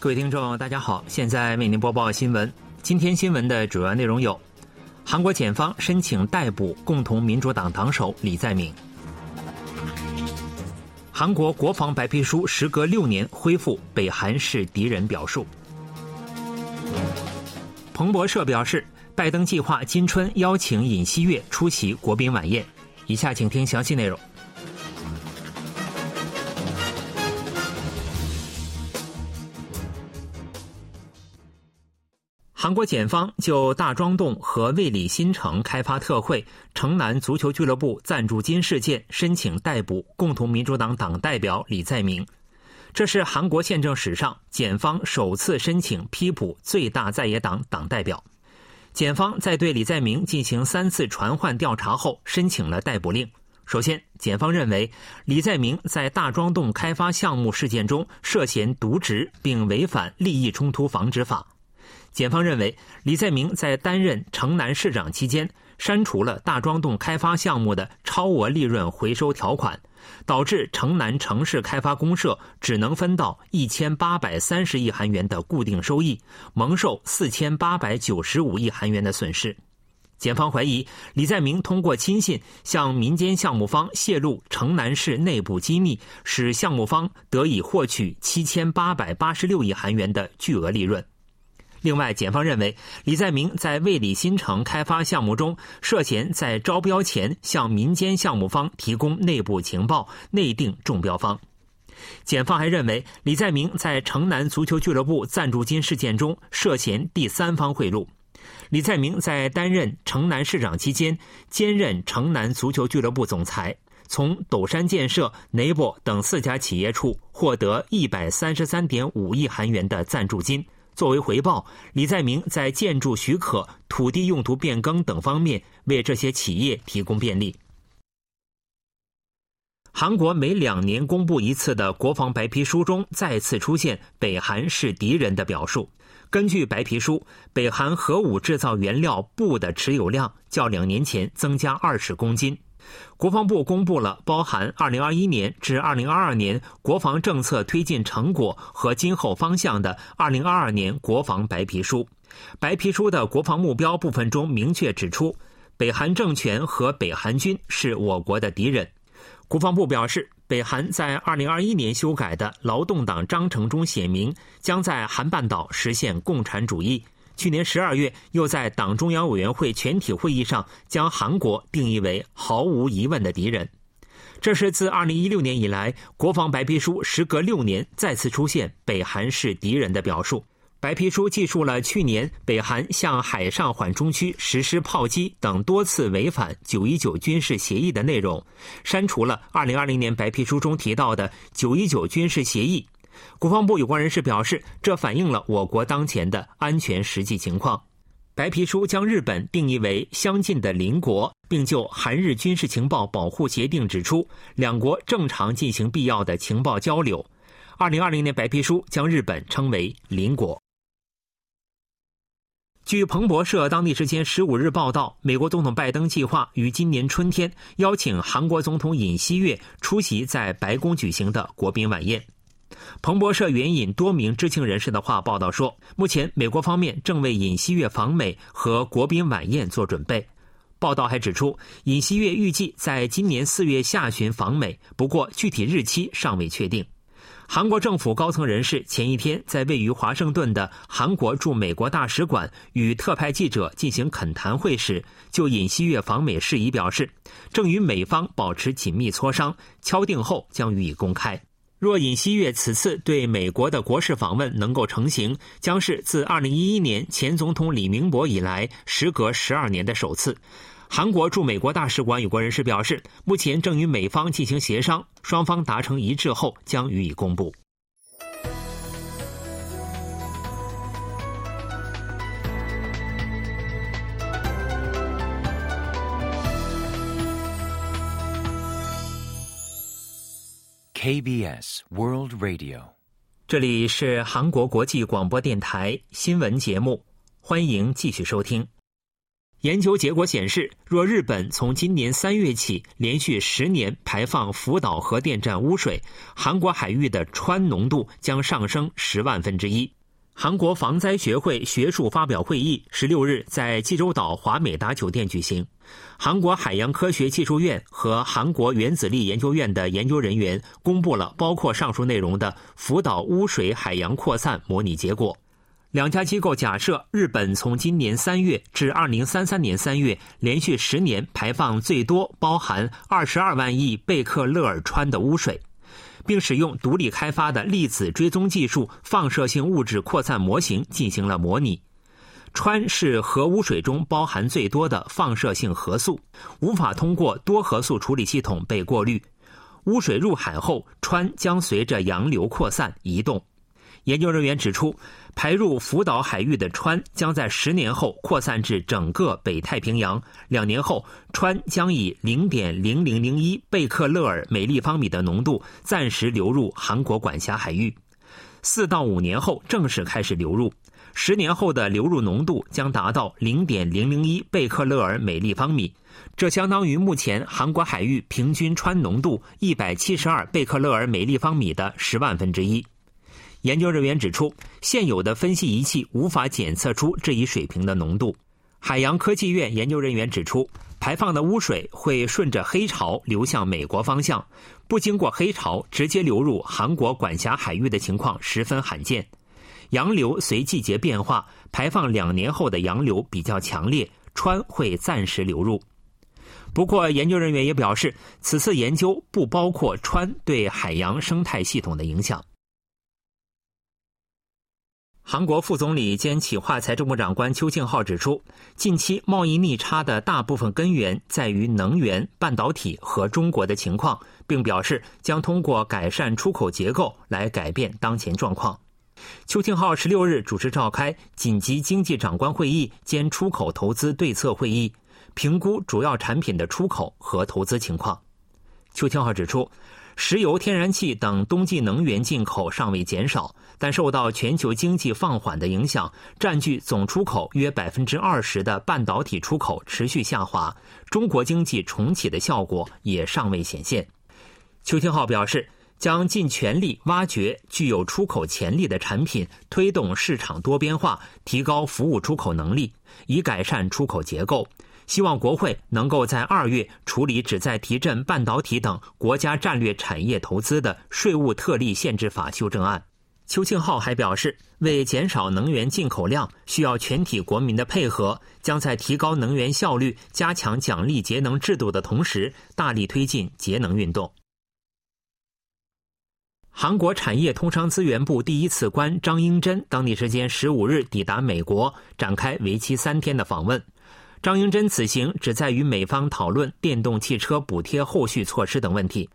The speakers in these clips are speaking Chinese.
各位听众，大家好，现在为您播报新闻。今天新闻的主要内容有：韩国检方申请逮捕共同民主党党首李在明；韩国国防白皮书时隔六年恢复北韩是敌人表述；彭博社表示，拜登计划今春邀请尹锡悦出席国宾晚宴。以下请听详细内容。韩国检方就大庄洞和卫里新城开发特惠城南足球俱乐部赞助金事件申请逮捕共同民主党党代表李在明，这是韩国宪政史上检方首次申请批捕最大在野党党代表。检方在对李在明进行三次传唤调查后，申请了逮捕令。首先，检方认为李在明在大庄洞开发项目事件中涉嫌渎职，并违反利益冲突防止法。检方认为，李在明在担任城南市长期间，删除了大庄洞开发项目的超额利润回收条款，导致城南城市开发公社只能分到一千八百三十亿韩元的固定收益，蒙受四千八百九十五亿韩元的损失。检方怀疑李在明通过亲信向民间项目方泄露城南市内部机密，使项目方得以获取七千八百八十六亿韩元的巨额利润。另外，检方认为李在明在卫理新城开发项目中涉嫌在招标前向民间项目方提供内部情报，内定中标方。检方还认为李在明在城南足球俱乐部赞助金事件中涉嫌第三方贿赂。李在明在担任城南市长期间，兼任城南足球俱乐部总裁，从斗山建设、n 博等四家企业处获得一百三十三点五亿韩元的赞助金。作为回报，李在明在建筑许可、土地用途变更等方面为这些企业提供便利。韩国每两年公布一次的国防白皮书中再次出现“北韩是敌人”的表述。根据白皮书，北韩核武制造原料布的持有量较两年前增加二十公斤。国防部公布了包含2021年至2022年国防政策推进成果和今后方向的2022年国防白皮书。白皮书的国防目标部分中明确指出，北韩政权和北韩军是我国的敌人。国防部表示，北韩在2021年修改的劳动党章程中写明，将在韩半岛实现共产主义。去年十二月，又在党中央委员会全体会议上将韩国定义为毫无疑问的敌人。这是自二零一六年以来，国防白皮书时隔六年再次出现“北韩是敌人”的表述。白皮书记述了去年北韩向海上缓冲区实施炮击等多次违反九一九军事协议的内容，删除了二零二零年白皮书中提到的九一九军事协议。国防部有关人士表示，这反映了我国当前的安全实际情况。白皮书将日本定义为相近的邻国，并就韩日军事情报保护协定指出，两国正常进行必要的情报交流。二零二零年白皮书将日本称为邻国。据彭博社当地时间十五日报道，美国总统拜登计划于今年春天邀请韩国总统尹锡悦出席在白宫举行的国宾晚宴。彭博社援引多名知情人士的话报道说，目前美国方面正为尹锡悦访美和国宾晚宴做准备。报道还指出，尹锡悦预计在今年四月下旬访美，不过具体日期尚未确定。韩国政府高层人士前一天在位于华盛顿的韩国驻美国大使馆与特派记者进行恳谈会时，就尹锡悦访美事宜表示，正与美方保持紧密磋商，敲定后将予以公开。若尹锡悦此次对美国的国事访问能够成行，将是自2011年前总统李明博以来，时隔十二年的首次。韩国驻美国大使馆有关人士表示，目前正与美方进行协商，双方达成一致后将予以公布。KBS World Radio，这里是韩国国际广播电台新闻节目，欢迎继续收听。研究结果显示，若日本从今年三月起连续十年排放福岛核电站污水，韩国海域的氚浓度将上升十万分之一。韩国防灾学会学术发表会议十六日在济州岛华美达酒店举行，韩国海洋科学技术院和韩国原子力研究院的研究人员公布了包括上述内容的福岛污水海洋扩散模拟结果。两家机构假设，日本从今年三月至二零三三年三月连续十年排放最多包含二十二万亿贝克勒尔川的污水，并使用独立开发的粒子追踪技术放射性物质扩散模型进行了模拟。氚是核污水中包含最多的放射性核素，无法通过多核素处理系统被过滤。污水入海后，氚将随着洋流扩散移动。研究人员指出。排入福岛海域的氚将在十年后扩散至整个北太平洋。两年后，氚将以零点零零零一贝克勒尔每立方米的浓度暂时流入韩国管辖海域。四到五年后正式开始流入，十年后的流入浓度将达到零点零零一贝克勒尔每立方米，这相当于目前韩国海域平均氚浓度一百七十二贝克勒尔每立方米的十万分之一。研究人员指出，现有的分析仪器无法检测出这一水平的浓度。海洋科技院研究人员指出，排放的污水会顺着黑潮流向美国方向，不经过黑潮直接流入韩国管辖海域的情况十分罕见。洋流随季节变化，排放两年后的洋流比较强烈，川会暂时流入。不过，研究人员也表示，此次研究不包括川对海洋生态系统的影响。韩国副总理兼企划财政部长官邱庆浩指出，近期贸易逆差的大部分根源在于能源、半导体和中国的情况，并表示将通过改善出口结构来改变当前状况。邱庆浩十六日主持召开紧急经济长官会议兼出口投资对策会议，评估主要产品的出口和投资情况。邱庆浩指出。石油、天然气等冬季能源进口尚未减少，但受到全球经济放缓的影响，占据总出口约百分之二十的半导体出口持续下滑，中国经济重启的效果也尚未显现。邱清浩表示，将尽全力挖掘具有出口潜力的产品，推动市场多边化，提高服务出口能力，以改善出口结构。希望国会能够在二月处理旨在提振半导体等国家战略产业投资的税务特例限制法修正案。邱庆浩还表示，为减少能源进口量，需要全体国民的配合，将在提高能源效率、加强奖励节能制度的同时，大力推进节能运动。韩国产业通商资源部第一次官张英珍当地时间十五日抵达美国，展开为期三天的访问。张英珍此行旨在与美方讨论电动汽车补贴后续措施等问题。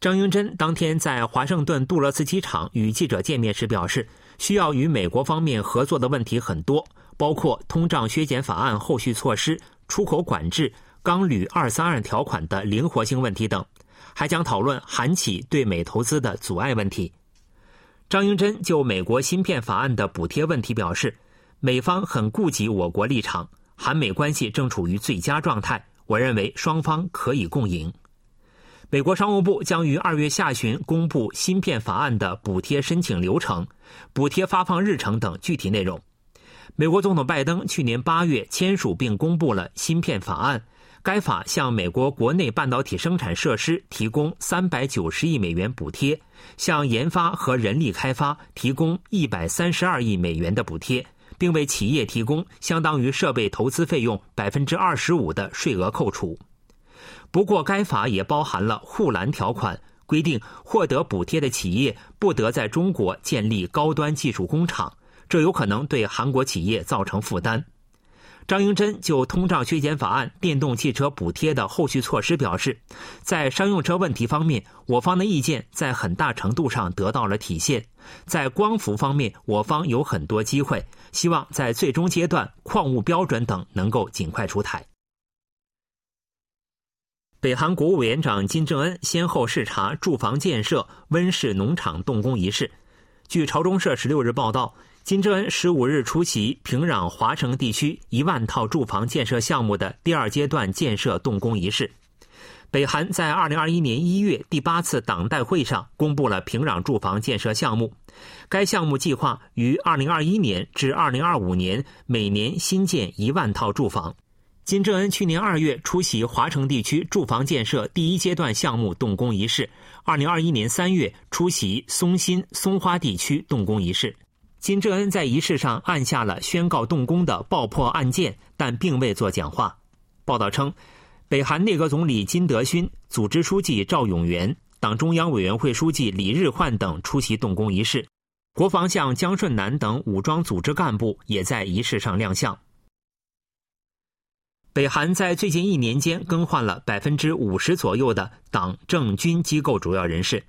张英珍当天在华盛顿杜勒斯机场与记者见面时表示，需要与美国方面合作的问题很多，包括通胀削减法案后续措施、出口管制、钢铝二三二条款的灵活性问题等，还将讨论韩企对美投资的阻碍问题。张英珍就美国芯片法案的补贴问题表示，美方很顾及我国立场。韩美关系正处于最佳状态，我认为双方可以共赢。美国商务部将于二月下旬公布芯片法案的补贴申请流程、补贴发放日程等具体内容。美国总统拜登去年八月签署并公布了芯片法案，该法向美国国内半导体生产设施提供三百九十亿美元补贴，向研发和人力开发提供一百三十二亿美元的补贴。并为企业提供相当于设备投资费用百分之二十五的税额扣除。不过，该法也包含了护栏条款，规定获得补贴的企业不得在中国建立高端技术工厂，这有可能对韩国企业造成负担。张英珍就通胀削减法案电动汽车补贴的后续措施表示，在商用车问题方面，我方的意见在很大程度上得到了体现。在光伏方面，我方有很多机会，希望在最终阶段矿物标准等能够尽快出台。北韩国务委员长金正恩先后视察住房建设、温室农场动工仪式。据朝中社十六日报道。金正恩十五日出席平壤华城地区一万套住房建设项目的第二阶段建设动工仪式。北韩在二零二一年一月第八次党代会上公布了平壤住房建设项目，该项目计划于二零二一年至二零二五年每年新建一万套住房。金正恩去年二月出席华城地区住房建设第一阶段项目动工仪式，二零二一年三月出席松新、松花地区动工仪式。金正恩在仪式上按下了宣告动工的爆破按键，但并未做讲话。报道称，北韩内阁总理金德勋、组织书记赵永元、党中央委员会书记李日焕等出席动工仪式，国防相姜顺南等武装组织干部也在仪式上亮相。北韩在最近一年间更换了百分之五十左右的党政军机构主要人士。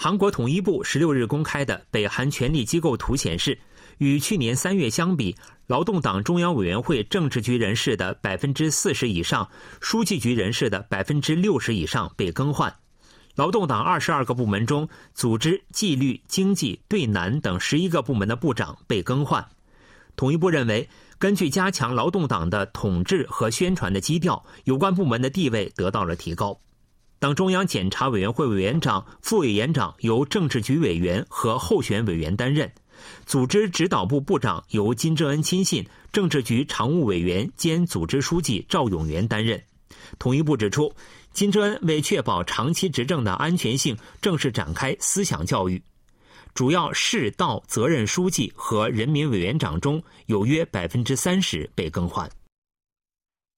韩国统一部十六日公开的北韩权力机构图显示，与去年三月相比，劳动党中央委员会政治局人士的百分之四十以上，书记局人士的百分之六十以上被更换。劳动党二十二个部门中，组织、纪律、经济、对南等十一个部门的部长被更换。统一部认为，根据加强劳动党的统治和宣传的基调，有关部门的地位得到了提高。党中央检察委员会委员长、副委员长由政治局委员和候选委员担任；组织指导部部长由金正恩亲信、政治局常务委员兼组织书记赵永元担任。统一部指出，金正恩为确保长期执政的安全性，正式展开思想教育。主要市道责任书记和人民委员长中有约百分之三十被更换。